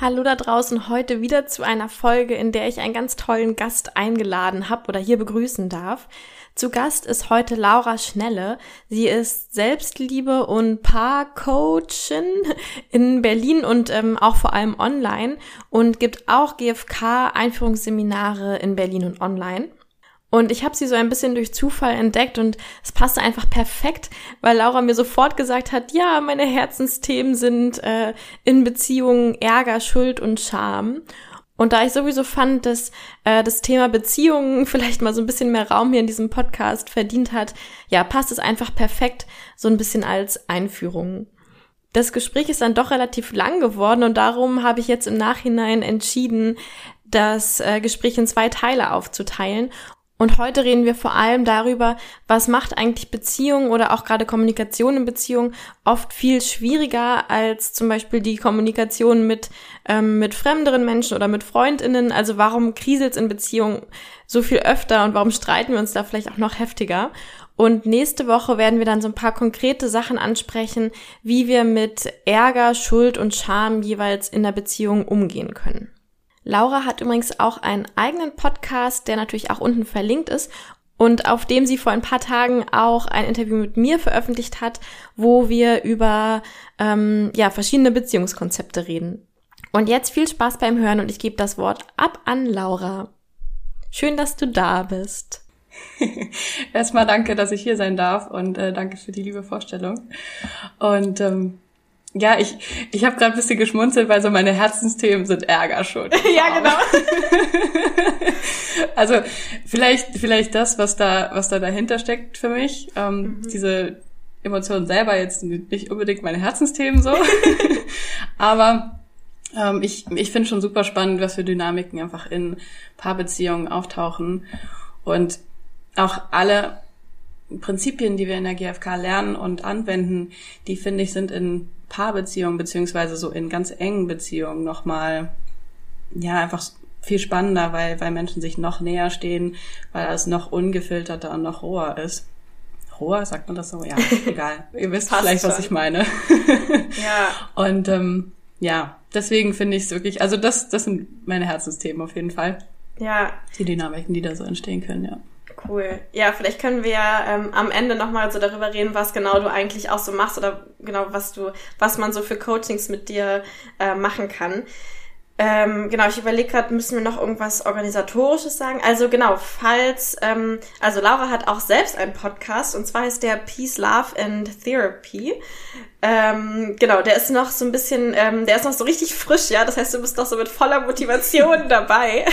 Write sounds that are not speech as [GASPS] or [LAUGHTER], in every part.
Hallo da draußen, heute wieder zu einer Folge, in der ich einen ganz tollen Gast eingeladen habe oder hier begrüßen darf. Zu Gast ist heute Laura Schnelle. Sie ist Selbstliebe und Paarcoachin in Berlin und ähm, auch vor allem online und gibt auch GFK-Einführungsseminare in Berlin und online. Und ich habe sie so ein bisschen durch Zufall entdeckt und es passte einfach perfekt, weil Laura mir sofort gesagt hat, ja, meine Herzensthemen sind äh, in Beziehungen Ärger, Schuld und Scham. Und da ich sowieso fand, dass äh, das Thema Beziehungen [LAUGHS] vielleicht mal so ein bisschen mehr Raum hier in diesem Podcast verdient hat, ja, passt es einfach perfekt so ein bisschen als Einführung. Das Gespräch ist dann doch relativ lang geworden und darum habe ich jetzt im Nachhinein entschieden, das äh, Gespräch in zwei Teile aufzuteilen und heute reden wir vor allem darüber, was macht eigentlich Beziehungen oder auch gerade Kommunikation in Beziehungen oft viel schwieriger als zum Beispiel die Kommunikation mit, ähm, mit fremderen Menschen oder mit Freundinnen. Also warum kriselt in Beziehungen so viel öfter und warum streiten wir uns da vielleicht auch noch heftiger? Und nächste Woche werden wir dann so ein paar konkrete Sachen ansprechen, wie wir mit Ärger, Schuld und Scham jeweils in der Beziehung umgehen können. Laura hat übrigens auch einen eigenen Podcast, der natürlich auch unten verlinkt ist und auf dem sie vor ein paar Tagen auch ein Interview mit mir veröffentlicht hat, wo wir über ähm, ja verschiedene Beziehungskonzepte reden. Und jetzt viel Spaß beim Hören und ich gebe das Wort ab an Laura. Schön, dass du da bist. [LAUGHS] Erstmal danke, dass ich hier sein darf und äh, danke für die liebe Vorstellung. Und ähm, ja, ich, ich habe gerade ein bisschen geschmunzelt, weil so meine Herzensthemen sind Ärger schon. [LAUGHS] ja, genau. [LAUGHS] also vielleicht, vielleicht das, was da, was da dahinter steckt für mich. Ähm, mhm. Diese Emotionen selber jetzt nicht unbedingt meine Herzensthemen so. [LAUGHS] Aber ähm, ich, ich finde schon super spannend, was für Dynamiken einfach in Paarbeziehungen auftauchen. Und auch alle Prinzipien, die wir in der GfK lernen und anwenden, die finde ich sind in Paarbeziehungen beziehungsweise so in ganz engen Beziehungen nochmal, ja, einfach viel spannender, weil, weil Menschen sich noch näher stehen, weil es noch ungefilterter und noch roher ist. Roher, sagt man das so? Ja, [LAUGHS] egal. Ihr wisst Passt vielleicht, schon. was ich meine. [LAUGHS] ja. Und ähm, ja, deswegen finde ich es wirklich, also das, das sind meine Herzensthemen auf jeden Fall. Ja. Die Dynamiken, die da so entstehen können, ja. Cool. Ja, vielleicht können wir ähm, am Ende nochmal so darüber reden, was genau du eigentlich auch so machst oder genau was du, was man so für Coachings mit dir äh, machen kann. Ähm, genau, ich überlege gerade, müssen wir noch irgendwas Organisatorisches sagen? Also genau, falls, ähm, also Laura hat auch selbst einen Podcast und zwar heißt der Peace, Love and Therapy. Ähm, genau, der ist noch so ein bisschen, ähm, der ist noch so richtig frisch, ja. Das heißt, du bist noch so mit voller Motivation [LAUGHS] dabei.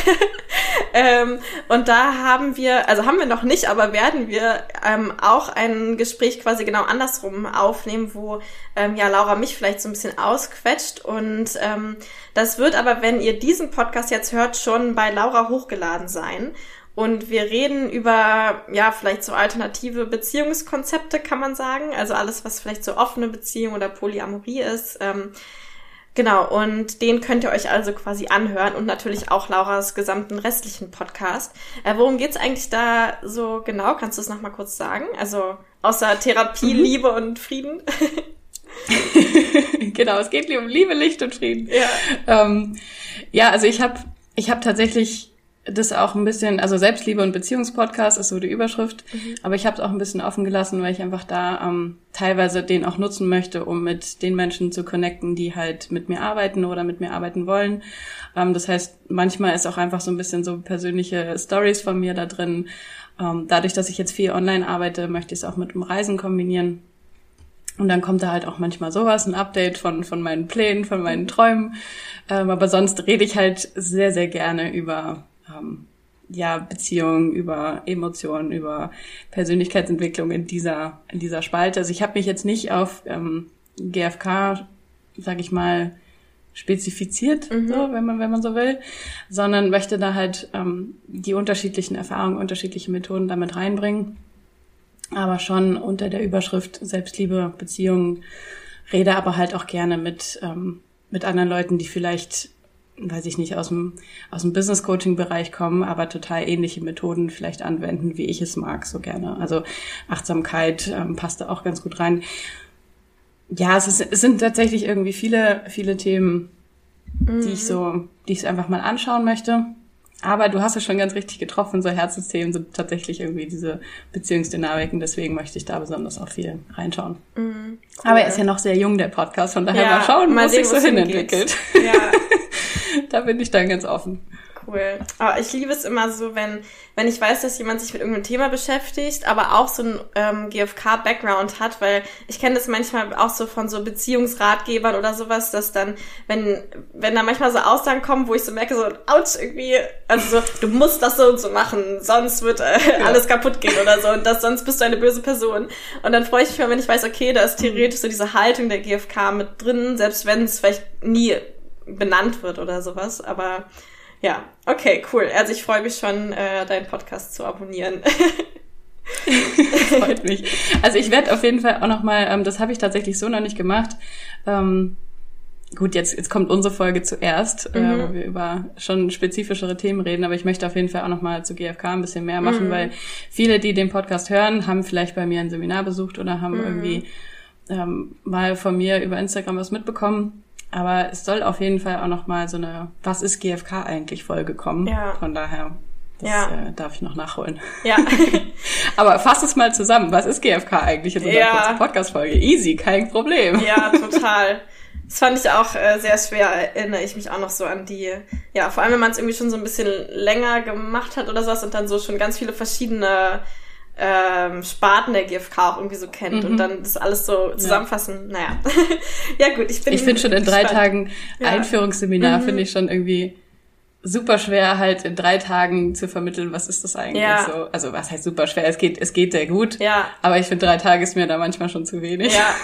[LAUGHS] ähm, und da haben wir, also haben wir noch nicht, aber werden wir ähm, auch ein Gespräch quasi genau andersrum aufnehmen, wo ähm, ja Laura mich vielleicht so ein bisschen ausquetscht. Und ähm, das wird aber, wenn ihr diesen Podcast jetzt hört, schon bei Laura hochgeladen sein. Und wir reden über, ja, vielleicht so alternative Beziehungskonzepte, kann man sagen. Also alles, was vielleicht so offene Beziehung oder Polyamorie ist. Ähm, genau, und den könnt ihr euch also quasi anhören und natürlich auch Lauras gesamten restlichen Podcast. Äh, worum geht's eigentlich da so genau? Kannst du es nochmal kurz sagen? Also außer Therapie, mhm. Liebe und Frieden. [LAUGHS] genau, es geht um Liebe, Licht und Frieden. Ja, ähm, ja also ich habe ich hab tatsächlich das auch ein bisschen, also Selbstliebe und Beziehungspodcast ist so die Überschrift, mhm. aber ich habe es auch ein bisschen offen gelassen, weil ich einfach da ähm, teilweise den auch nutzen möchte, um mit den Menschen zu connecten, die halt mit mir arbeiten oder mit mir arbeiten wollen. Ähm, das heißt, manchmal ist auch einfach so ein bisschen so persönliche Stories von mir da drin. Ähm, dadurch, dass ich jetzt viel online arbeite, möchte ich es auch mit dem Reisen kombinieren. Und dann kommt da halt auch manchmal sowas, ein Update von, von meinen Plänen, von meinen Träumen. Ähm, aber sonst rede ich halt sehr, sehr gerne über ähm, ja, Beziehungen, über Emotionen, über Persönlichkeitsentwicklung in dieser, in dieser Spalte. Also ich habe mich jetzt nicht auf ähm, GFK, sag ich mal, spezifiziert, mhm. so, wenn man, wenn man so will, sondern möchte da halt ähm, die unterschiedlichen Erfahrungen, unterschiedliche Methoden damit reinbringen. Aber schon unter der Überschrift Selbstliebe, Beziehungen, rede aber halt auch gerne mit, ähm, mit anderen Leuten, die vielleicht, weiß ich nicht, aus dem, aus dem Business Coaching Bereich kommen, aber total ähnliche Methoden vielleicht anwenden, wie ich es mag, so gerne. Also Achtsamkeit ähm, passt da auch ganz gut rein ja, es, ist, es sind tatsächlich irgendwie viele, viele Themen, mhm. die ich so, die ich einfach mal anschauen möchte. Aber du hast es schon ganz richtig getroffen, so Herzensthemen sind tatsächlich irgendwie diese Beziehungsdynamiken, deswegen möchte ich da besonders auch viel reinschauen. Mhm, cool. Aber er ist ja noch sehr jung, der Podcast, von daher ja, mal schauen, mal was sich so hinentwickelt. Ja. [LAUGHS] da bin ich dann ganz offen cool. Aber ich liebe es immer so, wenn, wenn ich weiß, dass jemand sich mit irgendeinem Thema beschäftigt, aber auch so ein ähm, GFK-Background hat, weil ich kenne das manchmal auch so von so Beziehungsratgebern oder sowas, dass dann, wenn, wenn da manchmal so Aussagen kommen, wo ich so merke, so, ouch, irgendwie, also so, du musst das so und so machen, sonst wird äh, ja. alles kaputt gehen oder so und das, sonst bist du eine böse Person. Und dann freue ich mich mal, wenn ich weiß, okay, da ist theoretisch so diese Haltung der GFK mit drin, selbst wenn es vielleicht nie benannt wird oder sowas, aber ja, okay, cool. Also ich freue mich schon, äh, deinen Podcast zu abonnieren. [LAUGHS] Freut mich. Also ich werde auf jeden Fall auch nochmal, ähm, das habe ich tatsächlich so noch nicht gemacht. Ähm, gut, jetzt, jetzt kommt unsere Folge zuerst, äh, mhm. äh, wo wir über schon spezifischere Themen reden, aber ich möchte auf jeden Fall auch nochmal zu GFK ein bisschen mehr machen, mhm. weil viele, die den Podcast hören, haben vielleicht bei mir ein Seminar besucht oder haben mhm. irgendwie ähm, mal von mir über Instagram was mitbekommen. Aber es soll auf jeden Fall auch noch mal so eine Was ist GFK eigentlich Folge kommen. Ja. Von daher, das ja. äh, darf ich noch nachholen. Ja. [LAUGHS] Aber fass es mal zusammen. Was ist GFK eigentlich in unserer ja. Podcast-Folge? Easy, kein Problem. Ja, [LAUGHS] total. Das fand ich auch äh, sehr schwer, erinnere ich mich auch noch so an die, ja, vor allem wenn man es irgendwie schon so ein bisschen länger gemacht hat oder sowas und dann so schon ganz viele verschiedene ähm, Sparten der GfK auch irgendwie so kennt mhm. und dann das alles so zusammenfassen. Ja. Naja. [LAUGHS] ja gut, ich bin. Ich finde schon in drei Tagen ja. Einführungsseminar mhm. finde ich schon irgendwie super schwer, halt in drei Tagen zu vermitteln, was ist das eigentlich ja. so. Also was heißt super schwer? Es geht, es geht sehr gut. Ja. Aber ich finde, drei Tage ist mir da manchmal schon zu wenig. Ja.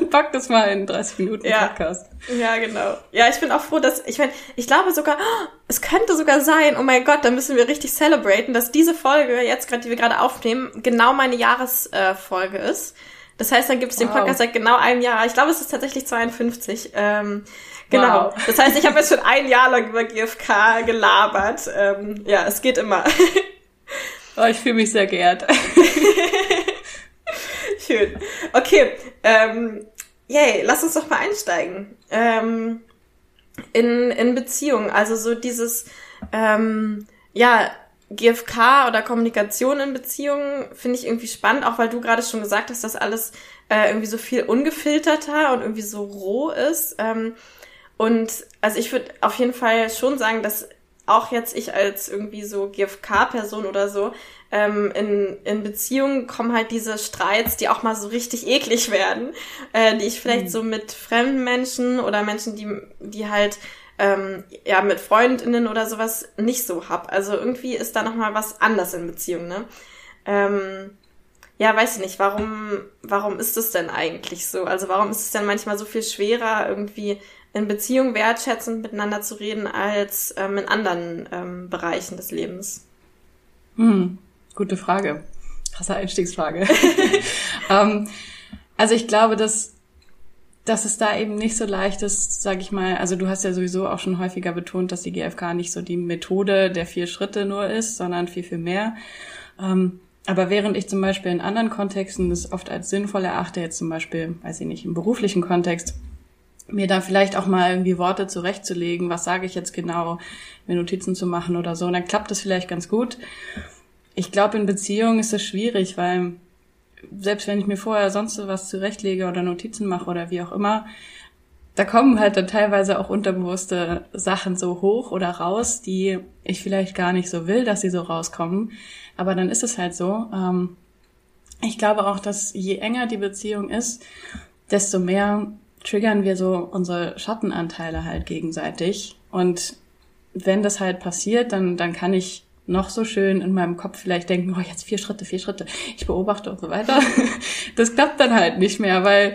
[LAUGHS] Pack das mal in 30 Minuten ja. Podcast. Ja, genau. Ja, ich bin auch froh, dass, ich meine, ich glaube sogar, oh, [GASPS] es könnte sogar sein, oh mein Gott, da müssen wir richtig celebraten, dass diese Folge, jetzt gerade, die wir gerade aufnehmen, genau meine Jahresfolge äh, ist. Das heißt, dann gibt es den wow. Podcast seit genau einem Jahr. Ich glaube, es ist tatsächlich 52. Ähm, Genau. Wow. Das heißt, ich habe jetzt schon ein Jahr lang über GFK gelabert. Ähm, ja, es geht immer. [LAUGHS] Oh, ich fühle mich sehr geehrt. [LAUGHS] Schön. Okay, ähm, yay, lass uns doch mal einsteigen. Ähm, in, in Beziehungen, also so dieses, ähm, ja, GFK oder Kommunikation in Beziehungen finde ich irgendwie spannend, auch weil du gerade schon gesagt hast, dass alles äh, irgendwie so viel ungefilterter und irgendwie so roh ist. Ähm, und also ich würde auf jeden Fall schon sagen, dass auch jetzt ich als irgendwie so GFK-Person oder so, ähm, in, in Beziehungen kommen halt diese Streits, die auch mal so richtig eklig werden, äh, die ich vielleicht mhm. so mit fremden Menschen oder Menschen, die, die halt ähm, ja mit Freundinnen oder sowas nicht so hab. Also irgendwie ist da nochmal was anders in Beziehungen, ne? Ähm, ja, weiß ich nicht, warum, warum ist es denn eigentlich so? Also warum ist es denn manchmal so viel schwerer, irgendwie in Beziehung wertschätzend miteinander zu reden als ähm, in anderen ähm, Bereichen des Lebens? Hm, gute Frage. Krasse Einstiegsfrage. [LAUGHS] ähm, also ich glaube, dass, dass es da eben nicht so leicht ist, sag ich mal, also du hast ja sowieso auch schon häufiger betont, dass die GfK nicht so die Methode der vier Schritte nur ist, sondern viel, viel mehr. Ähm, aber während ich zum Beispiel in anderen Kontexten das oft als sinnvoll erachte, jetzt zum Beispiel, weiß ich nicht, im beruflichen Kontext, mir da vielleicht auch mal irgendwie Worte zurechtzulegen, was sage ich jetzt genau, mir Notizen zu machen oder so. Und dann klappt das vielleicht ganz gut. Ich glaube, in Beziehungen ist das schwierig, weil selbst wenn ich mir vorher sonst was zurechtlege oder Notizen mache oder wie auch immer, da kommen halt dann teilweise auch unterbewusste Sachen so hoch oder raus, die ich vielleicht gar nicht so will, dass sie so rauskommen. Aber dann ist es halt so. Ähm, ich glaube auch, dass je enger die Beziehung ist, desto mehr triggern wir so unsere Schattenanteile halt gegenseitig. Und wenn das halt passiert, dann, dann kann ich noch so schön in meinem Kopf vielleicht denken, oh, jetzt vier Schritte, vier Schritte, ich beobachte und so weiter. [LAUGHS] Das klappt dann halt nicht mehr, weil,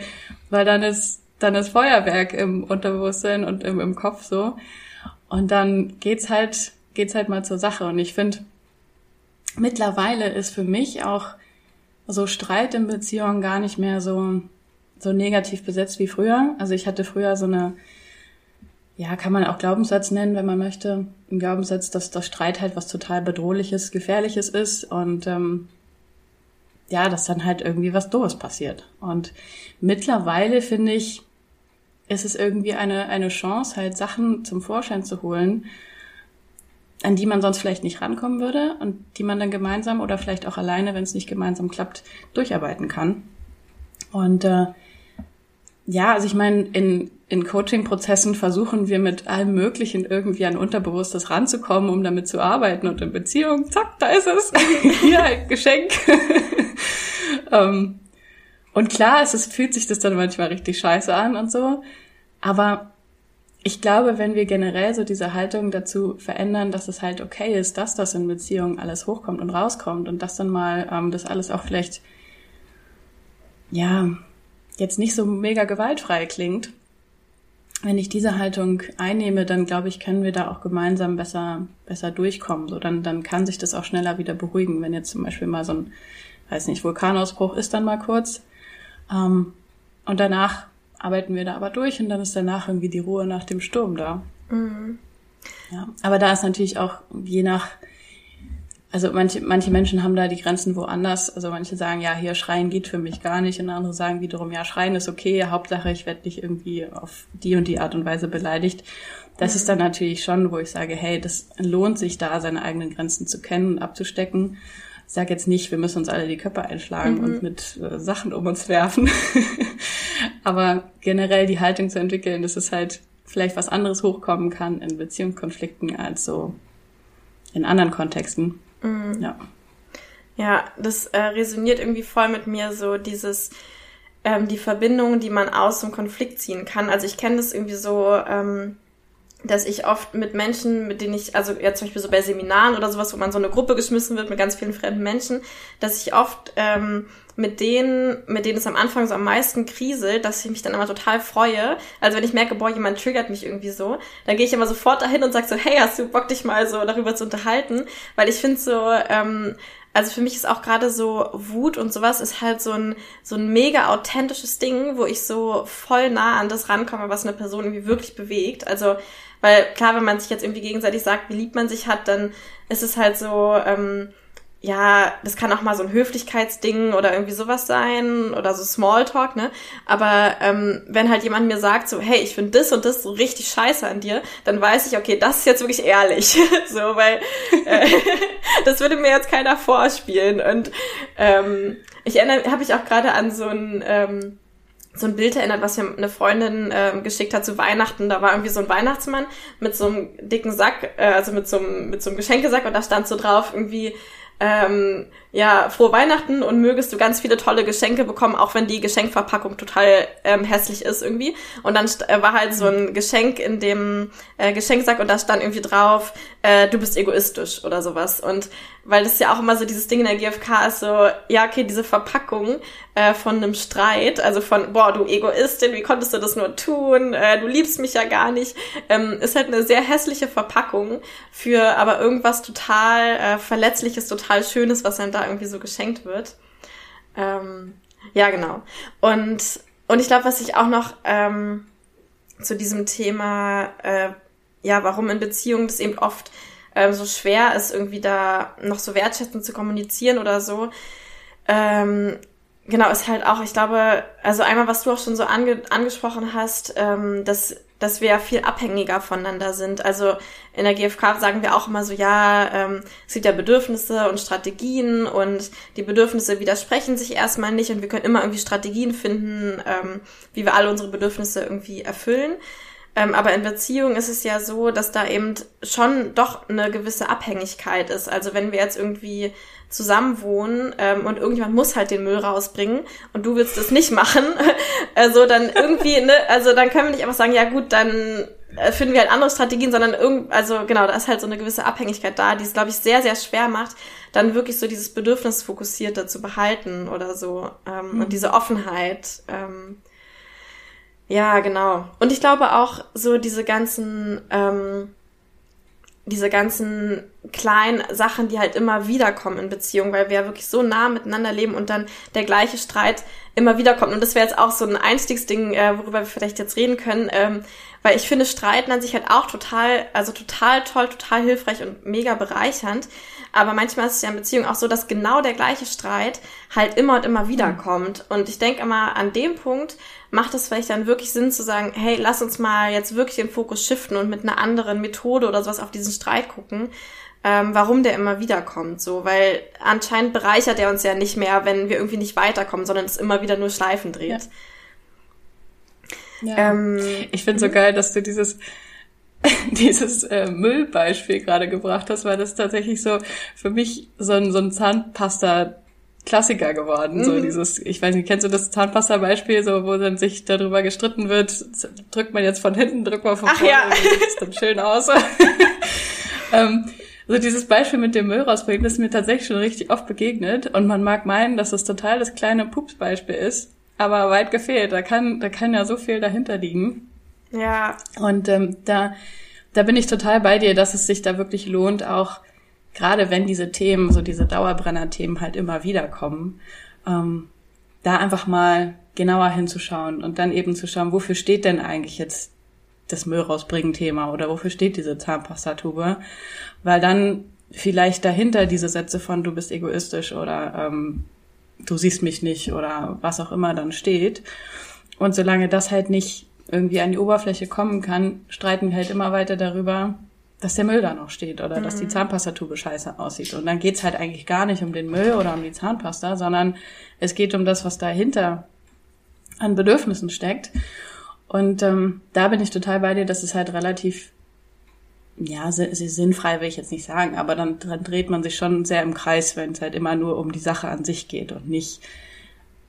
weil dann ist, dann das Feuerwerk im Unterbewusstsein und im, im Kopf so. Und dann geht's halt, geht's halt mal zur Sache. Und ich finde, mittlerweile ist für mich auch so Streit in Beziehungen gar nicht mehr so, so negativ besetzt wie früher. Also ich hatte früher so eine, ja, kann man auch Glaubenssatz nennen, wenn man möchte. Ein Glaubenssatz, dass das Streit halt was total bedrohliches, gefährliches ist und ähm, ja, dass dann halt irgendwie was Doofes passiert. Und mittlerweile finde ich, ist es irgendwie eine, eine Chance, halt Sachen zum Vorschein zu holen, an die man sonst vielleicht nicht rankommen würde und die man dann gemeinsam oder vielleicht auch alleine, wenn es nicht gemeinsam klappt, durcharbeiten kann. Und äh, ja, also ich meine, in, in Coaching-Prozessen versuchen wir mit allem Möglichen irgendwie an Unterbewusstes ranzukommen, um damit zu arbeiten und in Beziehung, zack, da ist es. [LAUGHS] Hier, ein Geschenk. [LAUGHS] ähm, und klar, es ist, fühlt sich das dann manchmal richtig scheiße an und so. Aber ich glaube, wenn wir generell so diese Haltung dazu verändern, dass es halt okay ist, dass das in Beziehungen alles hochkommt und rauskommt und dass dann mal ähm, das alles auch vielleicht, ja, jetzt nicht so mega gewaltfrei klingt. Wenn ich diese Haltung einnehme, dann glaube ich, können wir da auch gemeinsam besser, besser durchkommen. So, dann, dann kann sich das auch schneller wieder beruhigen. Wenn jetzt zum Beispiel mal so ein, weiß nicht, Vulkanausbruch ist dann mal kurz, ähm, und danach arbeiten wir da aber durch und dann ist danach irgendwie die Ruhe nach dem Sturm da. Mhm. Ja, aber da ist natürlich auch je nach, also manche, manche Menschen haben da die Grenzen woanders. Also manche sagen, ja, hier schreien geht für mich gar nicht und andere sagen wiederum, ja, schreien ist okay, Hauptsache ich werde nicht irgendwie auf die und die Art und Weise beleidigt. Das mhm. ist dann natürlich schon, wo ich sage, hey, das lohnt sich da, seine eigenen Grenzen zu kennen und abzustecken ich sage jetzt nicht, wir müssen uns alle die Köpfe einschlagen mhm. und mit äh, Sachen um uns werfen. [LAUGHS] Aber generell die Haltung zu entwickeln, dass es halt vielleicht was anderes hochkommen kann in Beziehungskonflikten als so in anderen Kontexten. Mhm. Ja. Ja, das äh, resoniert irgendwie voll mit mir, so dieses, ähm, die Verbindung, die man aus dem Konflikt ziehen kann. Also ich kenne das irgendwie so, ähm, dass ich oft mit Menschen, mit denen ich, also ja zum Beispiel so bei Seminaren oder sowas, wo man so eine Gruppe geschmissen wird mit ganz vielen fremden Menschen, dass ich oft ähm, mit denen, mit denen es am Anfang so am meisten kriselt, dass ich mich dann immer total freue. Also wenn ich merke, boah, jemand triggert mich irgendwie so, dann gehe ich immer sofort dahin und sage so, hey, hast du Bock, dich mal so darüber zu unterhalten? Weil ich finde so, ähm, also für mich ist auch gerade so Wut und sowas ist halt so ein, so ein mega authentisches Ding, wo ich so voll nah an das rankomme, was eine Person irgendwie wirklich bewegt. Also weil klar, wenn man sich jetzt irgendwie gegenseitig sagt, wie lieb man sich hat, dann ist es halt so, ähm, ja, das kann auch mal so ein Höflichkeitsding oder irgendwie sowas sein oder so Smalltalk, ne? Aber ähm, wenn halt jemand mir sagt so, hey, ich finde das und das so richtig scheiße an dir, dann weiß ich, okay, das ist jetzt wirklich ehrlich, [LAUGHS] so, weil äh, [LAUGHS] das würde mir jetzt keiner vorspielen und ähm, ich erinnere, habe ich auch gerade an so ein ähm, so ein Bild erinnert, was mir eine Freundin äh, geschickt hat zu Weihnachten. Da war irgendwie so ein Weihnachtsmann mit so einem dicken Sack, äh, also mit so einem, mit so einem Geschenkesack und da stand so drauf irgendwie ähm, ja, frohe Weihnachten und mögest du ganz viele tolle Geschenke bekommen, auch wenn die Geschenkverpackung total ähm, hässlich ist irgendwie. Und dann äh, war halt so ein Geschenk in dem äh, Geschenksack und da stand irgendwie drauf, äh, du bist egoistisch oder sowas. Und weil das ja auch immer so dieses Ding in der GfK ist so, ja, okay, diese Verpackung äh, von einem Streit, also von, boah, du Egoistin, wie konntest du das nur tun, äh, du liebst mich ja gar nicht, ähm, ist halt eine sehr hässliche Verpackung für aber irgendwas total äh, Verletzliches, total Schönes, was einem da irgendwie so geschenkt wird. Ähm, ja, genau. Und, und ich glaube, was ich auch noch ähm, zu diesem Thema, äh, ja, warum in Beziehungen das eben oft ähm, so schwer ist, irgendwie da noch so wertschätzend zu kommunizieren oder so. Ähm, genau, ist halt auch, ich glaube, also einmal, was du auch schon so ange angesprochen hast, ähm, dass, dass wir ja viel abhängiger voneinander sind. Also in der GfK sagen wir auch immer so, ja, ähm, es gibt ja Bedürfnisse und Strategien und die Bedürfnisse widersprechen sich erstmal nicht und wir können immer irgendwie Strategien finden, ähm, wie wir alle unsere Bedürfnisse irgendwie erfüllen. Ähm, aber in Beziehungen ist es ja so, dass da eben schon doch eine gewisse Abhängigkeit ist. Also wenn wir jetzt irgendwie zusammen wohnen ähm, und irgendjemand muss halt den Müll rausbringen und du willst es nicht machen, [LAUGHS] also dann irgendwie, ne, also dann können wir nicht einfach sagen, ja gut, dann äh, finden wir halt andere Strategien, sondern irgend, also genau, da ist halt so eine gewisse Abhängigkeit da, die es, glaube ich, sehr, sehr schwer macht, dann wirklich so dieses Bedürfnisfokussierte zu behalten oder so ähm, mhm. und diese Offenheit. Ähm, Ja, genau. Und ich glaube auch so diese ganzen, ähm, diese ganzen kleinen Sachen, die halt immer wieder kommen in Beziehungen, weil wir ja wirklich so nah miteinander leben und dann der gleiche Streit immer wieder kommt. Und das wäre jetzt auch so ein Einstiegsding, äh, worüber wir vielleicht jetzt reden können, ähm, weil ich finde Streiten an sich halt auch total, also total toll, total hilfreich und mega bereichernd. Aber manchmal ist es ja in Beziehungen auch so, dass genau der gleiche Streit halt immer und immer wieder mhm. kommt. Und ich denke immer, an dem Punkt macht es vielleicht dann wirklich Sinn zu sagen, hey, lass uns mal jetzt wirklich den Fokus shiften und mit einer anderen Methode oder sowas auf diesen Streit gucken, ähm, warum der immer wieder kommt. So, weil anscheinend bereichert er uns ja nicht mehr, wenn wir irgendwie nicht weiterkommen, sondern es immer wieder nur Schleifen dreht. Ja. Ja. Ähm, ich finde so geil, dass du dieses [LAUGHS] dieses äh, Müllbeispiel gerade gebracht hast, weil das tatsächlich so für mich so ein, so ein Zahnpasta Klassiker geworden. Mhm. So dieses, ich weiß nicht, kennst du das Zahnpasta-Beispiel, so wo dann sich darüber gestritten wird, drückt man jetzt von hinten, drückt man von vorne, ja. sieht dann schön aus. [LAUGHS] ähm, so dieses Beispiel mit dem Müll rausbringen, das ist mir tatsächlich schon richtig oft begegnet und man mag meinen, dass das total das kleine Pups-Beispiel ist, aber weit gefehlt. Da kann, da kann ja so viel dahinter liegen. Ja. Und ähm, da, da bin ich total bei dir, dass es sich da wirklich lohnt, auch gerade wenn diese Themen, so diese Dauerbrenner-Themen halt immer wieder kommen, ähm, da einfach mal genauer hinzuschauen und dann eben zu schauen, wofür steht denn eigentlich jetzt das Müll rausbringen Thema oder wofür steht diese Zahnpastatube? Weil dann vielleicht dahinter diese Sätze von du bist egoistisch oder ähm, du siehst mich nicht oder was auch immer dann steht. Und solange das halt nicht irgendwie an die Oberfläche kommen kann, streiten wir halt immer weiter darüber, dass der Müll da noch steht oder mhm. dass die mhm. Zahnpastatube scheiße aussieht. Und dann geht's halt eigentlich gar nicht um den Müll oder um die Zahnpasta, sondern es geht um das, was dahinter an Bedürfnissen steckt. Und ähm, da bin ich total bei dir, dass es halt relativ, ja, sinnfrei will ich jetzt nicht sagen, aber dann, dann dreht man sich schon sehr im Kreis, wenn es halt immer nur um die Sache an sich geht und nicht,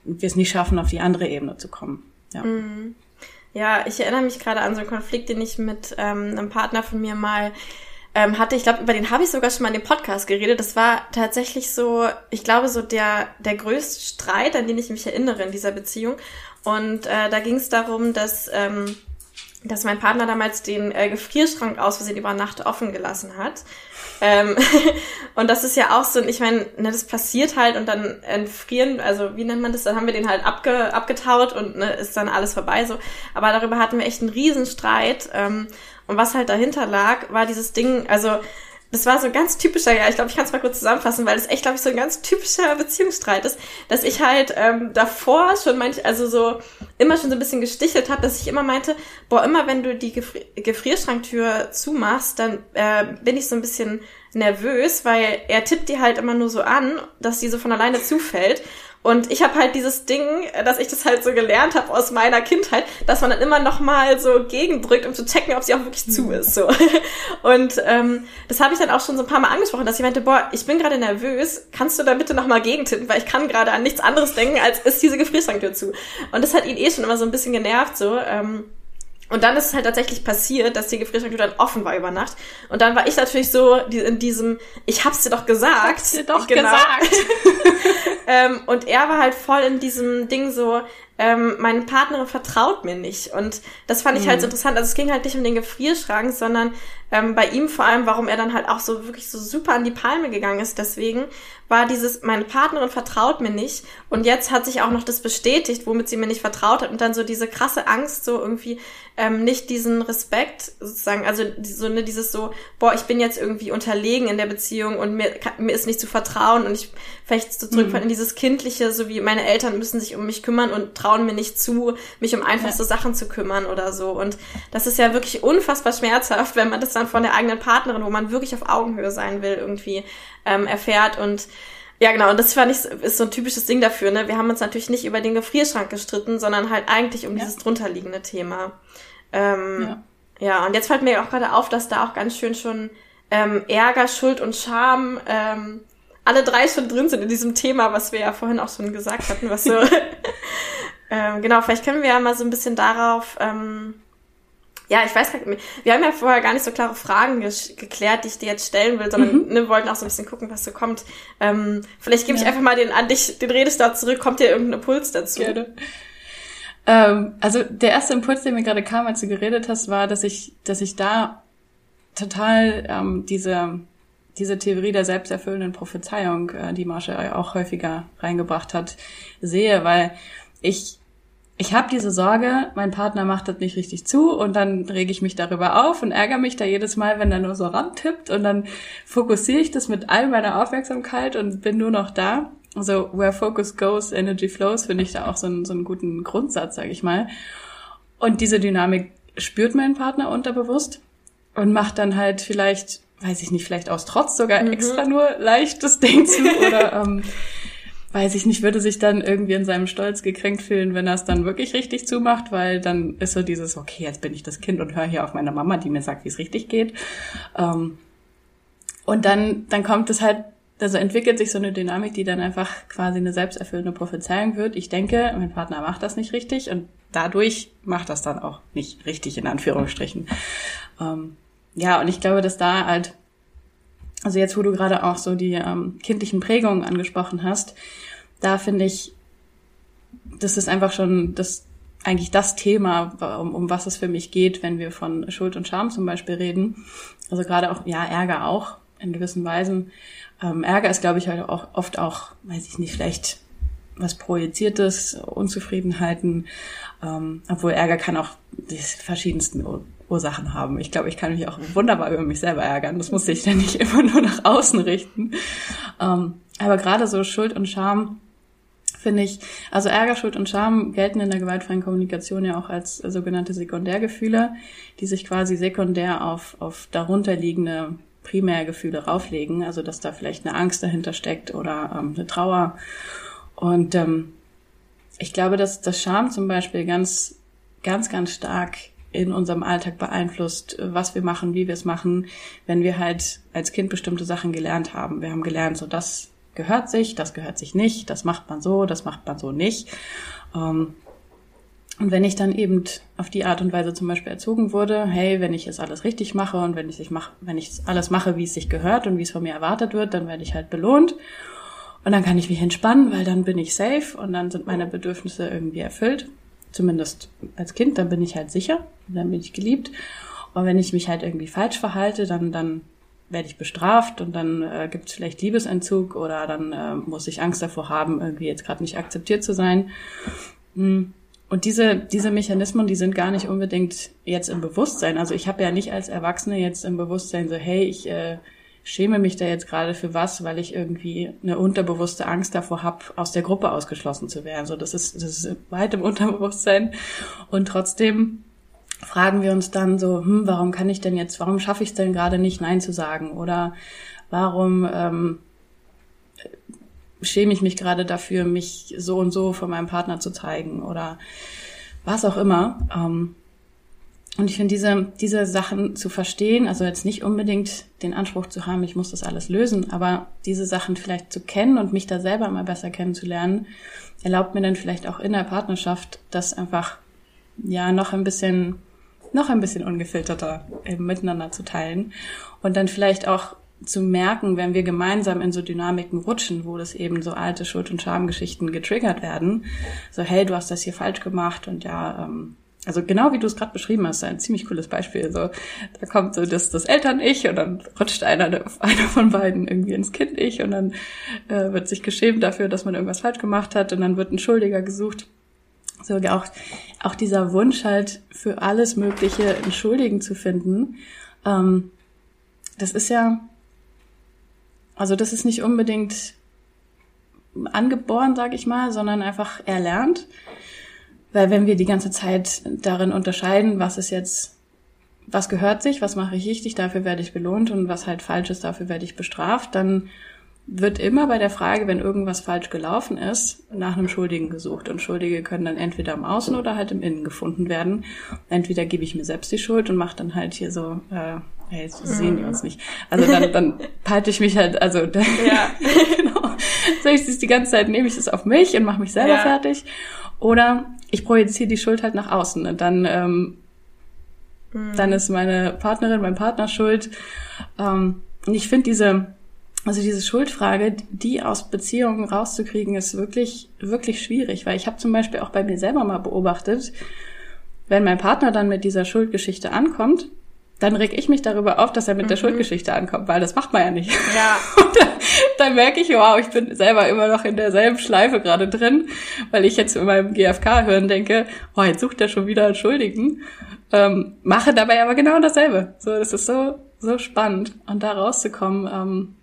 wir es nicht schaffen, auf die andere Ebene zu kommen. Ja. Mhm. Ja, ich erinnere mich gerade an so einen Konflikt, den ich mit ähm, einem Partner von mir mal ähm, hatte. Ich glaube, über den habe ich sogar schon mal in dem Podcast geredet. Das war tatsächlich so, ich glaube, so der, der größte Streit, an den ich mich erinnere in dieser Beziehung. Und äh, da ging es darum, dass, ähm, dass mein Partner damals den äh, Gefrierschrank aus Versehen über Nacht offen gelassen hat. Ähm, [LAUGHS] und das ist ja auch so, ich meine, ne, das passiert halt und dann entfrieren, also wie nennt man das? Dann haben wir den halt abge, abgetaut und ne, ist dann alles vorbei so. Aber darüber hatten wir echt einen Riesenstreit. Ähm, und was halt dahinter lag, war dieses Ding, also das war so ein ganz typischer, ja, ich glaube, ich kann es mal kurz zusammenfassen, weil es echt, glaube ich, so ein ganz typischer Beziehungsstreit ist, dass ich halt ähm, davor schon manch, also so immer schon so ein bisschen gestichelt habe, dass ich immer meinte, boah, immer wenn du die Gefri Gefrierschranktür zumachst, dann äh, bin ich so ein bisschen nervös, weil er tippt die halt immer nur so an, dass die so von alleine zufällt. Und ich habe halt dieses Ding, dass ich das halt so gelernt habe aus meiner Kindheit, dass man dann immer noch mal so gegendrückt, um zu checken, ob sie auch wirklich zu ist. So. [LAUGHS] Und ähm, das habe ich dann auch schon so ein paar Mal angesprochen, dass ich meinte, boah, ich bin gerade nervös, kannst du da bitte noch mal gegentippen, weil ich kann gerade an nichts anderes denken, als ist diese Gefrierschranktür zu. Und das hat ihn eh schon immer so ein bisschen genervt, so. Ähm, und dann ist es halt tatsächlich passiert, dass die Gefrierschranktür dann offen war über Nacht. Und dann war ich natürlich so in diesem, ich hab's dir doch gesagt. Ich hab's dir doch genau. gesagt. [LAUGHS] ähm, und er war halt voll in diesem Ding so, ähm, meine Partnerin vertraut mir nicht. Und das fand ich halt mhm. halt so interessant. Also es ging halt nicht um den Gefrierschrank, sondern ähm, bei ihm vor allem, warum er dann halt auch so wirklich so super an die Palme gegangen ist. Deswegen war dieses, meine Partnerin vertraut mir nicht. Und jetzt hat sich auch noch das bestätigt, womit sie mir nicht vertraut hat. Und dann so diese krasse Angst, so irgendwie ähm, nicht diesen Respekt sozusagen, also so ne, dieses so, boah, ich bin jetzt irgendwie unterlegen in der Beziehung und mir, mir ist nicht zu vertrauen und ich vielleicht so zurückfallen mhm. in dieses Kindliche, so wie meine Eltern müssen sich um mich kümmern und trauen mir nicht zu, mich um einfachste ja. Sachen zu kümmern oder so. Und das ist ja wirklich unfassbar schmerzhaft, wenn man das dann von der eigenen Partnerin, wo man wirklich auf Augenhöhe sein will, irgendwie ähm, erfährt. Und ja, genau, und das fand ich, ist so ein typisches Ding dafür, ne? Wir haben uns natürlich nicht über den Gefrierschrank gestritten, sondern halt eigentlich um ja. dieses drunterliegende Thema. Ähm, ja. ja, und jetzt fällt mir auch gerade auf, dass da auch ganz schön schon ähm, Ärger, Schuld und Scham ähm, alle drei schon drin sind in diesem Thema, was wir ja vorhin auch schon gesagt hatten, was so [LAUGHS] [LAUGHS] ähm, genau, vielleicht können wir ja mal so ein bisschen darauf ähm, ja, ich weiß gar nicht, wir haben ja vorher gar nicht so klare Fragen geklärt, die ich dir jetzt stellen will, sondern mhm. ne, wollten auch so ein bisschen gucken, was so kommt. Ähm, vielleicht gebe ja. ich einfach mal den an dich den Redestart zurück, kommt dir irgendein Impuls dazu? Gerne. Ähm, also der erste Impuls, der mir gerade kam, als du geredet hast, war, dass ich, dass ich da total ähm, diese diese Theorie der selbsterfüllenden Prophezeiung, äh, die Marsha auch häufiger reingebracht hat, sehe, weil ich ich habe diese Sorge, mein Partner macht das nicht richtig zu und dann rege ich mich darüber auf und ärgere mich da jedes Mal, wenn er nur so rantippt und dann fokussiere ich das mit all meiner Aufmerksamkeit und bin nur noch da. Also where focus goes, energy flows, finde ich da auch so, einen, so einen guten Grundsatz, sage ich mal. Und diese Dynamik spürt mein Partner unterbewusst und macht dann halt vielleicht, weiß ich nicht, vielleicht aus Trotz sogar mhm. extra nur leichtes Ding zu oder [LAUGHS] ähm, weiß ich nicht, würde sich dann irgendwie in seinem Stolz gekränkt fühlen, wenn er es dann wirklich richtig zumacht, weil dann ist so dieses, okay, jetzt bin ich das Kind und höre hier auf meine Mama, die mir sagt, wie es richtig geht. Ähm, und dann, dann kommt es halt, also entwickelt sich so eine Dynamik, die dann einfach quasi eine selbsterfüllende Prophezeiung wird. Ich denke, mein Partner macht das nicht richtig und dadurch macht das dann auch nicht richtig, in Anführungsstrichen. Ähm, ja, und ich glaube, dass da halt also jetzt, wo du gerade auch so die ähm, kindlichen Prägungen angesprochen hast, da finde ich, das ist einfach schon das eigentlich das Thema, um, um was es für mich geht, wenn wir von Schuld und Scham zum Beispiel reden. Also gerade auch, ja, Ärger auch in gewissen Weisen. Ähm, Ärger ist, glaube ich, halt auch oft auch, weiß ich nicht, vielleicht was Projiziertes, Unzufriedenheiten, ähm, obwohl Ärger kann auch die verschiedensten Ursachen haben. Ich glaube, ich kann mich auch wunderbar über mich selber ärgern. Das muss ich dann nicht [LAUGHS] immer nur nach außen richten. Ähm, aber gerade so Schuld und Scham finde ich, also Ärger, Schuld und Scham gelten in der gewaltfreien Kommunikation ja auch als sogenannte Sekundärgefühle, die sich quasi sekundär auf, auf darunterliegende Primärgefühle rauflegen. Also dass da vielleicht eine Angst dahinter steckt oder ähm, eine Trauer. Und ähm, ich glaube, dass das Scham zum Beispiel ganz, ganz, ganz stark in unserem Alltag beeinflusst, was wir machen, wie wir es machen, wenn wir halt als Kind bestimmte Sachen gelernt haben. Wir haben gelernt, so das gehört sich, das gehört sich nicht, das macht man so, das macht man so nicht. Ähm, und wenn ich dann eben auf die Art und Weise zum Beispiel erzogen wurde, hey, wenn ich es alles richtig mache und wenn ich, mach, wenn ich alles mache, wie es sich gehört und wie es von mir erwartet wird, dann werde ich halt belohnt. Und dann kann ich mich entspannen, weil dann bin ich safe und dann sind meine Bedürfnisse irgendwie erfüllt zumindest als Kind, dann bin ich halt sicher, dann bin ich geliebt. Und wenn ich mich halt irgendwie falsch verhalte, dann, dann werde ich bestraft und dann äh, gibt es vielleicht Liebesentzug oder dann äh, muss ich Angst davor haben, irgendwie jetzt gerade nicht akzeptiert zu sein. Hm. Und diese, diese Mechanismen, die sind gar nicht unbedingt jetzt im Bewusstsein. Also ich habe ja nicht als Erwachsene jetzt im Bewusstsein so, hey, ich äh, schäme mich da jetzt gerade für was, weil ich irgendwie eine unterbewusste Angst davor habe, aus der Gruppe ausgeschlossen zu werden. So, das ist, das ist weit im Unterbewusstsein. Und trotzdem fragen wir uns dann so, hm, warum kann ich denn jetzt, warum schaffe ich es denn gerade nicht, Nein zu sagen? Oder warum ähm, schäme ich mich gerade dafür, mich so und so von meinem Partner zu zeigen? Oder was auch immer. Ähm, und ich finde, diese, diese Sachen zu verstehen, also jetzt nicht unbedingt den Anspruch zu haben, ich muss das alles lösen, aber diese Sachen vielleicht zu kennen und mich da selber mal besser kennenzulernen, erlaubt mir dann vielleicht auch in der Partnerschaft, das einfach, ja, noch ein bisschen, noch ein bisschen ungefilterter eben miteinander zu teilen. Und dann vielleicht auch zu merken, wenn wir gemeinsam in so Dynamiken rutschen, wo das eben so alte Schuld- und Schamgeschichten getriggert werden, so hey, du hast das hier falsch gemacht und ja, ähm, also genau wie du es gerade beschrieben hast, ein ziemlich cooles Beispiel. So, da kommt so das, das Eltern-Ich und dann rutscht einer, einer von beiden irgendwie ins Kind-Ich und dann äh, wird sich geschämt dafür, dass man irgendwas falsch gemacht hat und dann wird ein Schuldiger gesucht. So auch, auch dieser Wunsch halt für alles Mögliche Entschuldigen zu finden, ähm, das ist ja, also das ist nicht unbedingt angeboren, sag ich mal, sondern einfach erlernt. Weil wenn wir die ganze Zeit darin unterscheiden, was ist jetzt, was gehört sich, was mache ich richtig, dafür werde ich belohnt und was halt falsch ist, dafür werde ich bestraft, dann wird immer bei der Frage, wenn irgendwas falsch gelaufen ist, nach einem Schuldigen gesucht. Und Schuldige können dann entweder im Außen oder halt im Innen gefunden werden. Entweder gebe ich mir selbst die Schuld und mache dann halt hier so, äh, hey, jetzt sehen die uns nicht. Also dann, dann halte ich mich halt, also [LAUGHS] [LAUGHS] ja. genau. So ich es die ganze Zeit, nehme ich das auf mich und mache mich selber ja. fertig. Oder ich projiziere die Schuld halt nach außen und dann, ähm, mhm. dann ist meine Partnerin, mein Partner schuld. Ähm, und ich finde diese, also diese Schuldfrage, die aus Beziehungen rauszukriegen, ist wirklich, wirklich schwierig, weil ich habe zum Beispiel auch bei mir selber mal beobachtet, wenn mein Partner dann mit dieser Schuldgeschichte ankommt, dann reg ich mich darüber auf, dass er mit mhm. der Schuldgeschichte ankommt, weil das macht man ja nicht. Ja. [LAUGHS] Und dann, dann merke ich, wow, ich bin selber immer noch in derselben Schleife gerade drin, weil ich jetzt in meinem GFK-Hören denke, oh, jetzt sucht er schon wieder einen Schuldigen. Ähm, mache dabei aber genau dasselbe. So, das ist so, so spannend. Und da rauszukommen, ähm,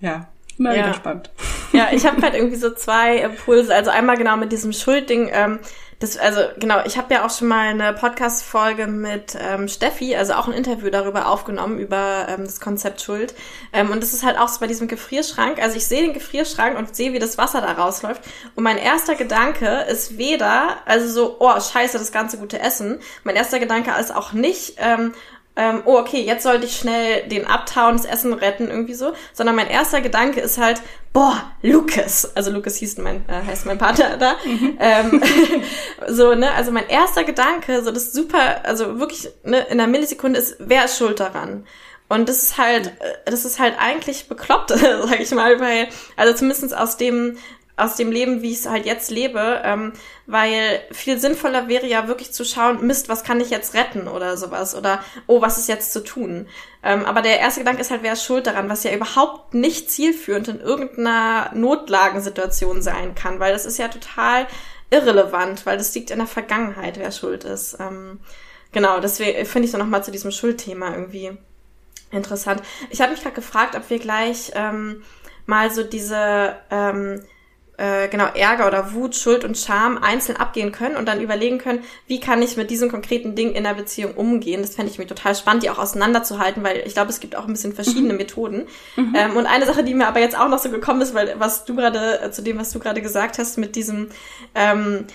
ja, immer ja. wieder spannend. Ja, ich habe halt irgendwie so zwei Impulse. Also einmal genau mit diesem Schuldding. Ähm, das, also genau, ich habe ja auch schon mal eine Podcast-Folge mit ähm, Steffi, also auch ein Interview darüber aufgenommen, über ähm, das Konzept Schuld. Ähm, und das ist halt auch so bei diesem Gefrierschrank. Also ich sehe den Gefrierschrank und sehe, wie das Wasser da rausläuft. Und mein erster Gedanke ist weder, also so, oh, scheiße, das ganze gute Essen. Mein erster Gedanke ist auch nicht, ähm, ähm, oh, okay, jetzt sollte ich schnell den Uptown, das Essen retten, irgendwie so, sondern mein erster Gedanke ist halt, boah, Lucas, also Lucas hieß mein, äh, heißt mein Partner da, mhm. ähm, [LAUGHS] so, ne, also mein erster Gedanke, so das super, also wirklich, ne, in einer Millisekunde ist, wer ist schuld daran? Und das ist halt, äh, das ist halt eigentlich bekloppt, [LAUGHS] sag ich mal, weil, also zumindest aus dem, aus dem Leben, wie ich es halt jetzt lebe, ähm, weil viel sinnvoller wäre ja wirklich zu schauen, Mist, was kann ich jetzt retten oder sowas oder oh, was ist jetzt zu tun. Ähm, aber der erste Gedanke ist halt, wer ist schuld daran, was ja überhaupt nicht zielführend in irgendeiner Notlagensituation sein kann, weil das ist ja total irrelevant, weil das liegt in der Vergangenheit, wer schuld ist. Ähm, genau, deswegen finde ich so nochmal zu diesem Schuldthema irgendwie interessant. Ich habe mich gerade gefragt, ob wir gleich ähm, mal so diese ähm, äh, genau Ärger oder Wut, Schuld und Scham einzeln abgehen können und dann überlegen können, wie kann ich mit diesem konkreten Ding in der Beziehung umgehen. Das fände ich mir total spannend, die auch auseinanderzuhalten, weil ich glaube, es gibt auch ein bisschen verschiedene mhm. Methoden. Mhm. Ähm, und eine Sache, die mir aber jetzt auch noch so gekommen ist, weil was du gerade, äh, zu dem, was du gerade gesagt hast, mit diesem ähm,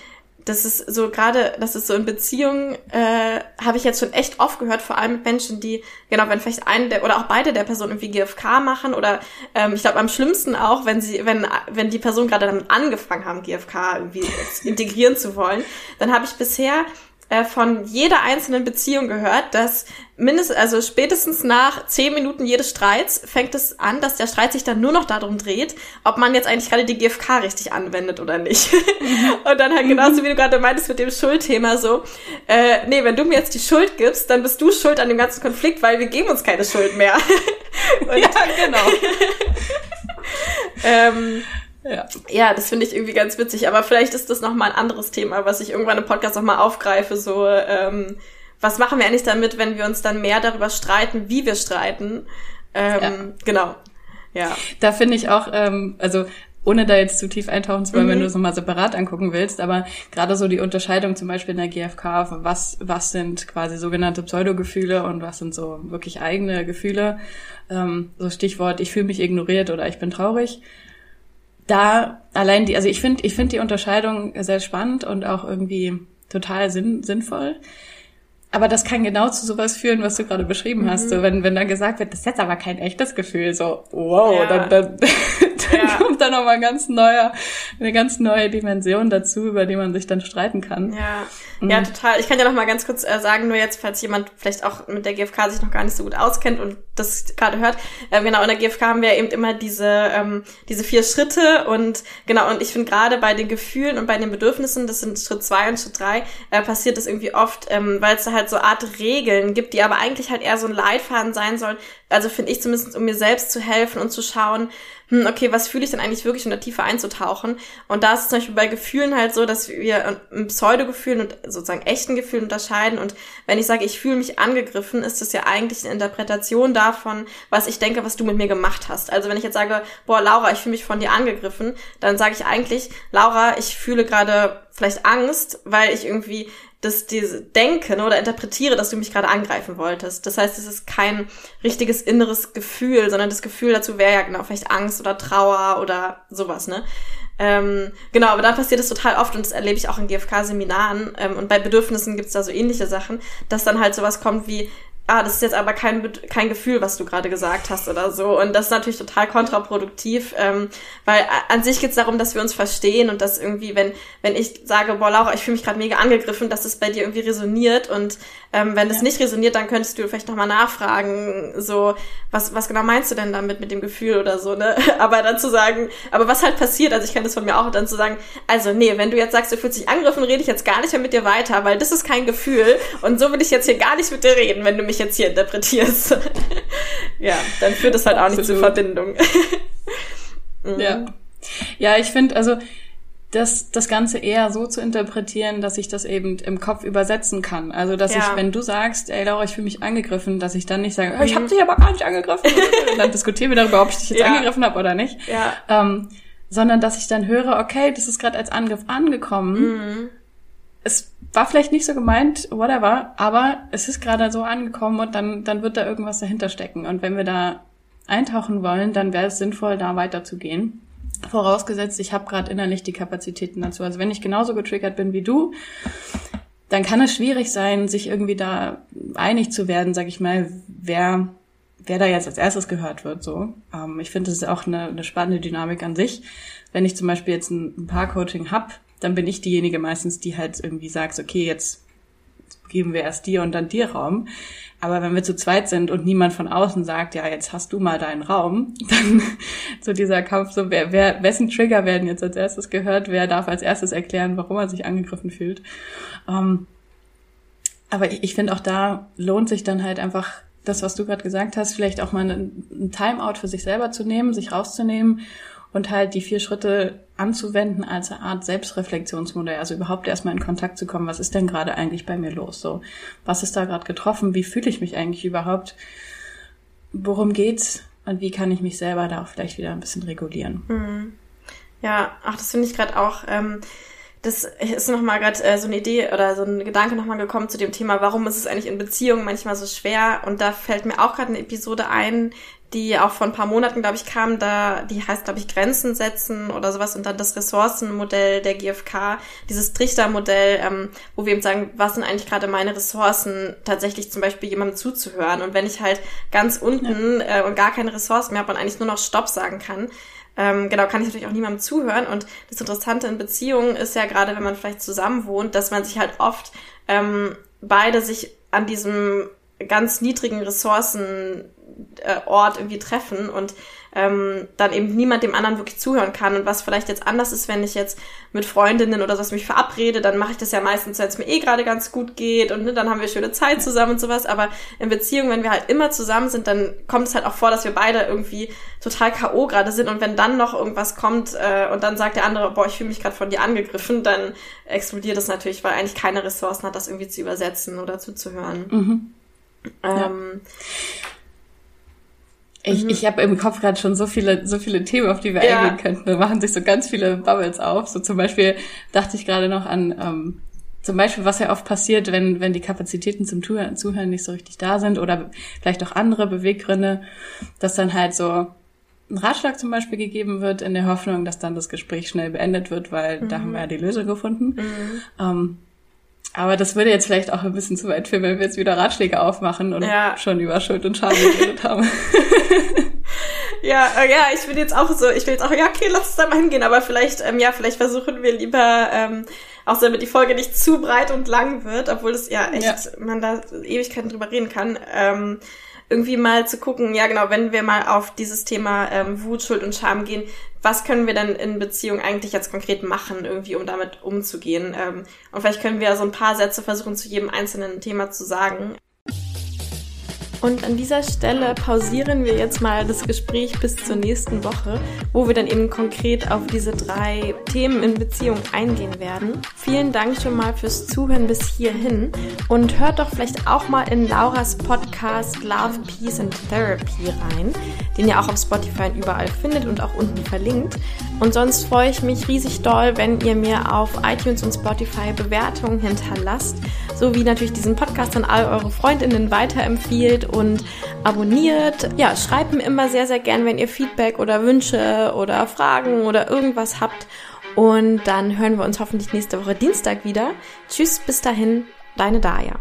das ist so gerade, das ist so in Beziehungen, äh, habe ich jetzt schon echt oft gehört, vor allem mit Menschen, die, genau, wenn vielleicht eine der oder auch beide der Personen irgendwie GFK machen oder ähm, ich glaube am schlimmsten auch, wenn sie, wenn, wenn die Person gerade damit angefangen haben, GFK irgendwie integrieren zu wollen, dann habe ich bisher äh, von jeder einzelnen Beziehung gehört, dass mindestens, also spätestens nach zehn Minuten jedes Streits fängt es an, dass der Streit sich dann nur noch darum dreht, ob man jetzt eigentlich gerade die GFK richtig anwendet oder nicht. [LAUGHS] und dann halt genauso wie du gerade meintest mit dem Schuldthema so, äh, nee, wenn du mir jetzt die Schuld gibst, dann bist du schuld an dem ganzen Konflikt, weil wir geben uns keine Schuld mehr. [LAUGHS] ja, genau. [LAUGHS] ähm, ja. ja, das finde ich irgendwie ganz witzig. Aber vielleicht ist das nochmal ein anderes Thema, was ich irgendwann im Podcast nochmal aufgreife. So, ähm, was machen wir eigentlich damit, wenn wir uns dann mehr darüber streiten, wie wir streiten? Ähm, ja. Genau. Ja. Da finde ich auch, ähm, also ohne da jetzt zu tief eintauchen zu wollen, mhm. wenn du es nochmal separat angucken willst, aber gerade so die Unterscheidung zum Beispiel in der GfK, was, was sind quasi sogenannte Pseudogefühle und was sind so wirklich eigene Gefühle, ähm, so Stichwort, ich fühle mich ignoriert oder ich bin traurig, da allein die, also ich finde, ich finde die Unterscheidung sehr spannend und auch irgendwie total sinn, sinnvoll. Aber das kann genau zu sowas führen, was du gerade beschrieben mhm. hast. So, wenn, wenn dann gesagt wird, das ist jetzt aber kein echtes Gefühl, so, wow, ja. dann, dann, [LAUGHS] dann ja. kommt da nochmal ganz neuer, eine ganz neue Dimension dazu, über die man sich dann streiten kann. Ja, mhm. ja, total. Ich kann ja noch mal ganz kurz äh, sagen, nur jetzt, falls jemand vielleicht auch mit der GfK sich noch gar nicht so gut auskennt und das gerade hört, äh, genau, in der GfK haben wir eben immer diese, ähm, diese vier Schritte und genau, und ich finde gerade bei den Gefühlen und bei den Bedürfnissen, das sind Schritt zwei und Schritt drei, äh, passiert das irgendwie oft, ähm, weil es da halt so Art Regeln gibt, die aber eigentlich halt eher so ein Leitfaden sein sollen, also finde ich zumindest, um mir selbst zu helfen und zu schauen, hm, okay, was fühle ich denn eigentlich wirklich, um da tiefer einzutauchen? Und da ist es zum Beispiel bei Gefühlen halt so, dass wir Pseudo-Gefühlen und sozusagen echten Gefühlen unterscheiden. Und wenn ich sage, ich fühle mich angegriffen, ist das ja eigentlich eine Interpretation davon, was ich denke, was du mit mir gemacht hast. Also wenn ich jetzt sage, boah, Laura, ich fühle mich von dir angegriffen, dann sage ich eigentlich, Laura, ich fühle gerade vielleicht Angst, weil ich irgendwie das diese denken oder interpretiere, dass du mich gerade angreifen wolltest. Das heißt, es ist kein richtiges inneres Gefühl, sondern das Gefühl dazu wäre ja genau vielleicht Angst oder Trauer oder sowas, ne? Ähm, genau, aber da passiert es total oft und das erlebe ich auch in GFK-Seminaren ähm, und bei Bedürfnissen gibt's da so ähnliche Sachen, dass dann halt sowas kommt wie, ah, das ist jetzt aber kein, kein Gefühl, was du gerade gesagt hast oder so. Und das ist natürlich total kontraproduktiv, ähm, weil an sich geht es darum, dass wir uns verstehen und dass irgendwie, wenn, wenn ich sage, boah, Laura, ich fühle mich gerade mega angegriffen, dass es bei dir irgendwie resoniert und ähm, wenn es ja. nicht resoniert, dann könntest du vielleicht nochmal nachfragen, so, was, was genau meinst du denn damit mit dem Gefühl oder so, ne? [LAUGHS] Aber dann zu sagen, aber was halt passiert, also ich kenne das von mir auch, dann zu sagen, also nee, wenn du jetzt sagst, du fühlst dich angegriffen, rede ich jetzt gar nicht mehr mit dir weiter, weil das ist kein Gefühl und so will ich jetzt hier gar nicht mit dir reden, wenn du mich jetzt hier interpretierst. [LAUGHS] ja, dann führt es halt auch Absolut. nicht zur Verbindung. [LAUGHS] mhm. Ja. Ja, ich finde, also das, das Ganze eher so zu interpretieren, dass ich das eben im Kopf übersetzen kann. Also, dass ja. ich, wenn du sagst, ey Laura, ich fühle mich angegriffen, dass ich dann nicht sage, ich habe mhm. dich aber gar nicht angegriffen. Und [LAUGHS] dann diskutieren wir darüber, ob ich dich jetzt ja. angegriffen habe oder nicht. Ja. Ähm, sondern dass ich dann höre, okay, das ist gerade als Angriff angekommen. Mhm. Es war vielleicht nicht so gemeint, whatever, aber es ist gerade so angekommen und dann, dann wird da irgendwas dahinter stecken. Und wenn wir da eintauchen wollen, dann wäre es sinnvoll, da weiterzugehen. Vorausgesetzt, ich habe gerade innerlich die Kapazitäten dazu. Also wenn ich genauso getriggert bin wie du, dann kann es schwierig sein, sich irgendwie da einig zu werden, sag ich mal, wer, wer da jetzt als erstes gehört wird. So, ähm, ich finde, das ist auch eine, eine spannende Dynamik an sich. Wenn ich zum Beispiel jetzt ein, ein Paar-Coaching hab, dann bin ich diejenige meistens, die halt irgendwie sagt, okay, jetzt geben wir erst dir und dann dir Raum. Aber wenn wir zu zweit sind und niemand von außen sagt, ja, jetzt hast du mal deinen Raum, [LAUGHS] dann so dieser Kampf, so wer, wer, wessen Trigger werden jetzt als erstes gehört, wer darf als erstes erklären, warum er sich angegriffen fühlt. Ähm, aber ich, ich finde auch da lohnt sich dann halt einfach das, was du gerade gesagt hast, vielleicht auch mal ein Timeout für sich selber zu nehmen, sich rauszunehmen und halt die vier Schritte anzuwenden als eine Art Selbstreflexionsmodell, also überhaupt erstmal in Kontakt zu kommen, was ist denn gerade eigentlich bei mir los? So, was ist da gerade getroffen? Wie fühle ich mich eigentlich überhaupt? Worum geht's? Und wie kann ich mich selber da auch vielleicht wieder ein bisschen regulieren? Mhm. Ja, ach, das finde ich gerade auch. Ähm, das ist nochmal gerade äh, so eine Idee oder so ein Gedanke nochmal gekommen zu dem Thema, warum ist es eigentlich in Beziehungen manchmal so schwer? Und da fällt mir auch gerade eine Episode ein, die auch vor ein paar Monaten, glaube ich, kam, da, die heißt, glaube ich, Grenzen setzen oder sowas und dann das Ressourcenmodell der GfK, dieses Trichtermodell, ähm, wo wir eben sagen, was sind eigentlich gerade meine Ressourcen, tatsächlich zum Beispiel jemandem zuzuhören. Und wenn ich halt ganz unten äh, und gar keine Ressourcen mehr habe und eigentlich nur noch Stopp sagen kann, ähm, genau, kann ich natürlich auch niemandem zuhören. Und das Interessante in Beziehungen ist ja gerade, wenn man vielleicht zusammen wohnt, dass man sich halt oft ähm, beide sich an diesem ganz niedrigen Ressourcen äh, Ort irgendwie treffen und ähm, dann eben niemand dem anderen wirklich zuhören kann. Und was vielleicht jetzt anders ist, wenn ich jetzt mit Freundinnen oder was mich verabrede, dann mache ich das ja meistens, wenn es mir eh gerade ganz gut geht und ne, dann haben wir schöne Zeit zusammen und sowas. Aber in Beziehungen, wenn wir halt immer zusammen sind, dann kommt es halt auch vor, dass wir beide irgendwie total K.O. gerade sind. Und wenn dann noch irgendwas kommt äh, und dann sagt der andere, boah, ich fühle mich gerade von dir angegriffen, dann explodiert das natürlich, weil eigentlich keine Ressourcen hat, das irgendwie zu übersetzen oder zuzuhören. Mhm. Ähm, ja. Ich, mhm. ich habe im Kopf gerade schon so viele, so viele Themen, auf die wir ja. eingehen könnten. Da machen sich so ganz viele Bubbles auf. So zum Beispiel dachte ich gerade noch an ähm, zum Beispiel, was ja oft passiert, wenn, wenn die Kapazitäten zum Zuhören nicht so richtig da sind oder vielleicht auch andere Beweggründe, dass dann halt so ein Ratschlag zum Beispiel gegeben wird in der Hoffnung, dass dann das Gespräch schnell beendet wird, weil mhm. da haben wir ja die Lösung gefunden. Mhm. Ähm, aber das würde jetzt vielleicht auch ein bisschen zu weit führen, wenn wir jetzt wieder Ratschläge aufmachen und ja. schon über Schuld und Scham geredet haben. [LAUGHS] [LAUGHS] ja, äh, ja, ich will jetzt auch so, ich will jetzt auch, ja, okay, lass uns da mal hingehen, aber vielleicht, ähm, ja, vielleicht versuchen wir lieber, ähm, auch damit die Folge nicht zu breit und lang wird, obwohl es ja echt, ja. man da Ewigkeiten drüber reden kann, ähm, irgendwie mal zu gucken, ja genau, wenn wir mal auf dieses Thema ähm, Wut, Schuld und Scham gehen, was können wir denn in Beziehung eigentlich jetzt konkret machen, irgendwie, um damit umzugehen? Ähm, und vielleicht können wir so ein paar Sätze versuchen, zu jedem einzelnen Thema zu sagen. Und an dieser Stelle pausieren wir jetzt mal das Gespräch bis zur nächsten Woche, wo wir dann eben konkret auf diese drei Themen in Beziehung eingehen werden. Vielen Dank schon mal fürs Zuhören bis hierhin und hört doch vielleicht auch mal in Lauras Podcast Love, Peace and Therapy rein, den ihr auch auf Spotify überall findet und auch unten verlinkt. Und sonst freue ich mich riesig doll, wenn ihr mir auf iTunes und Spotify Bewertungen hinterlasst, sowie natürlich diesen Podcast an all eure Freundinnen weiterempfiehlt und abonniert. Ja, schreibt mir immer sehr, sehr gern, wenn ihr Feedback oder Wünsche oder Fragen oder irgendwas habt. Und dann hören wir uns hoffentlich nächste Woche Dienstag wieder. Tschüss, bis dahin, deine Daya.